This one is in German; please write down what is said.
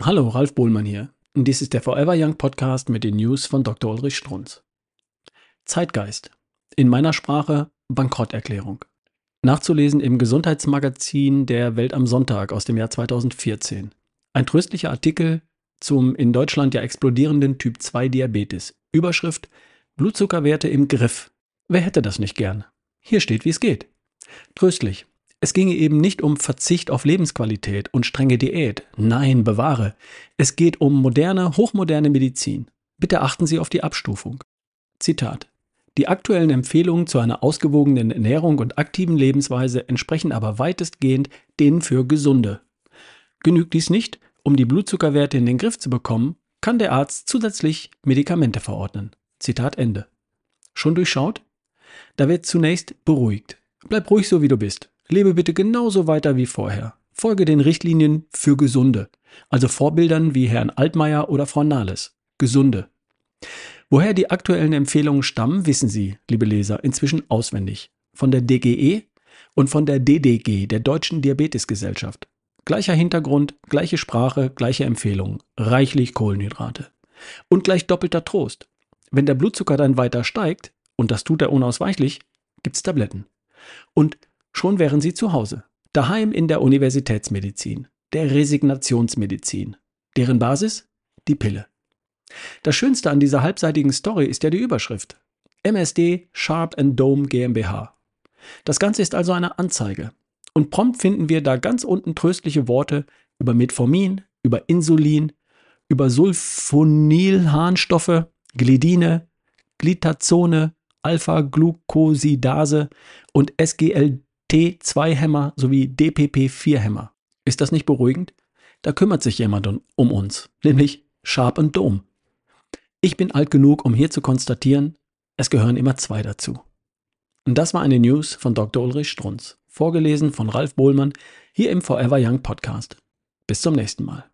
Hallo, Ralf Bohlmann hier. Dies ist der Forever Young Podcast mit den News von Dr. Ulrich Strunz. Zeitgeist. In meiner Sprache Bankrotterklärung. Nachzulesen im Gesundheitsmagazin der Welt am Sonntag aus dem Jahr 2014. Ein tröstlicher Artikel zum in Deutschland ja explodierenden Typ 2 Diabetes. Überschrift Blutzuckerwerte im Griff. Wer hätte das nicht gern? Hier steht, wie es geht. Tröstlich. Es ginge eben nicht um Verzicht auf Lebensqualität und strenge Diät. Nein, bewahre. Es geht um moderne, hochmoderne Medizin. Bitte achten Sie auf die Abstufung. Zitat. Die aktuellen Empfehlungen zu einer ausgewogenen Ernährung und aktiven Lebensweise entsprechen aber weitestgehend denen für Gesunde. Genügt dies nicht, um die Blutzuckerwerte in den Griff zu bekommen, kann der Arzt zusätzlich Medikamente verordnen. Zitat Ende. Schon durchschaut? Da wird zunächst beruhigt. Bleib ruhig so wie du bist. Lebe bitte genauso weiter wie vorher. Folge den Richtlinien für Gesunde, also Vorbildern wie Herrn Altmaier oder Frau Nahles. Gesunde. Woher die aktuellen Empfehlungen stammen, wissen Sie, liebe Leser, inzwischen auswendig. Von der DGE und von der DDG, der Deutschen Diabetesgesellschaft. Gleicher Hintergrund, gleiche Sprache, gleiche Empfehlungen. Reichlich Kohlenhydrate. Und gleich doppelter Trost. Wenn der Blutzucker dann weiter steigt, und das tut er unausweichlich, gibt's Tabletten. Und Schon wären sie zu Hause. Daheim in der Universitätsmedizin, der Resignationsmedizin. Deren Basis? Die Pille. Das Schönste an dieser halbseitigen Story ist ja die Überschrift. MSD Sharp Dome GmbH. Das Ganze ist also eine Anzeige. Und prompt finden wir da ganz unten tröstliche Worte über Metformin, über Insulin, über Sulfonylharnstoffe, Glidine, Glitazone, Alpha-Glucosidase und SGLT T2-Hämmer sowie DPP-4-Hämmer. Ist das nicht beruhigend? Da kümmert sich jemand um uns, nämlich Sharp und Dome. Ich bin alt genug, um hier zu konstatieren, es gehören immer zwei dazu. Und das war eine News von Dr. Ulrich Strunz, vorgelesen von Ralf Bohlmann hier im Forever Young Podcast. Bis zum nächsten Mal.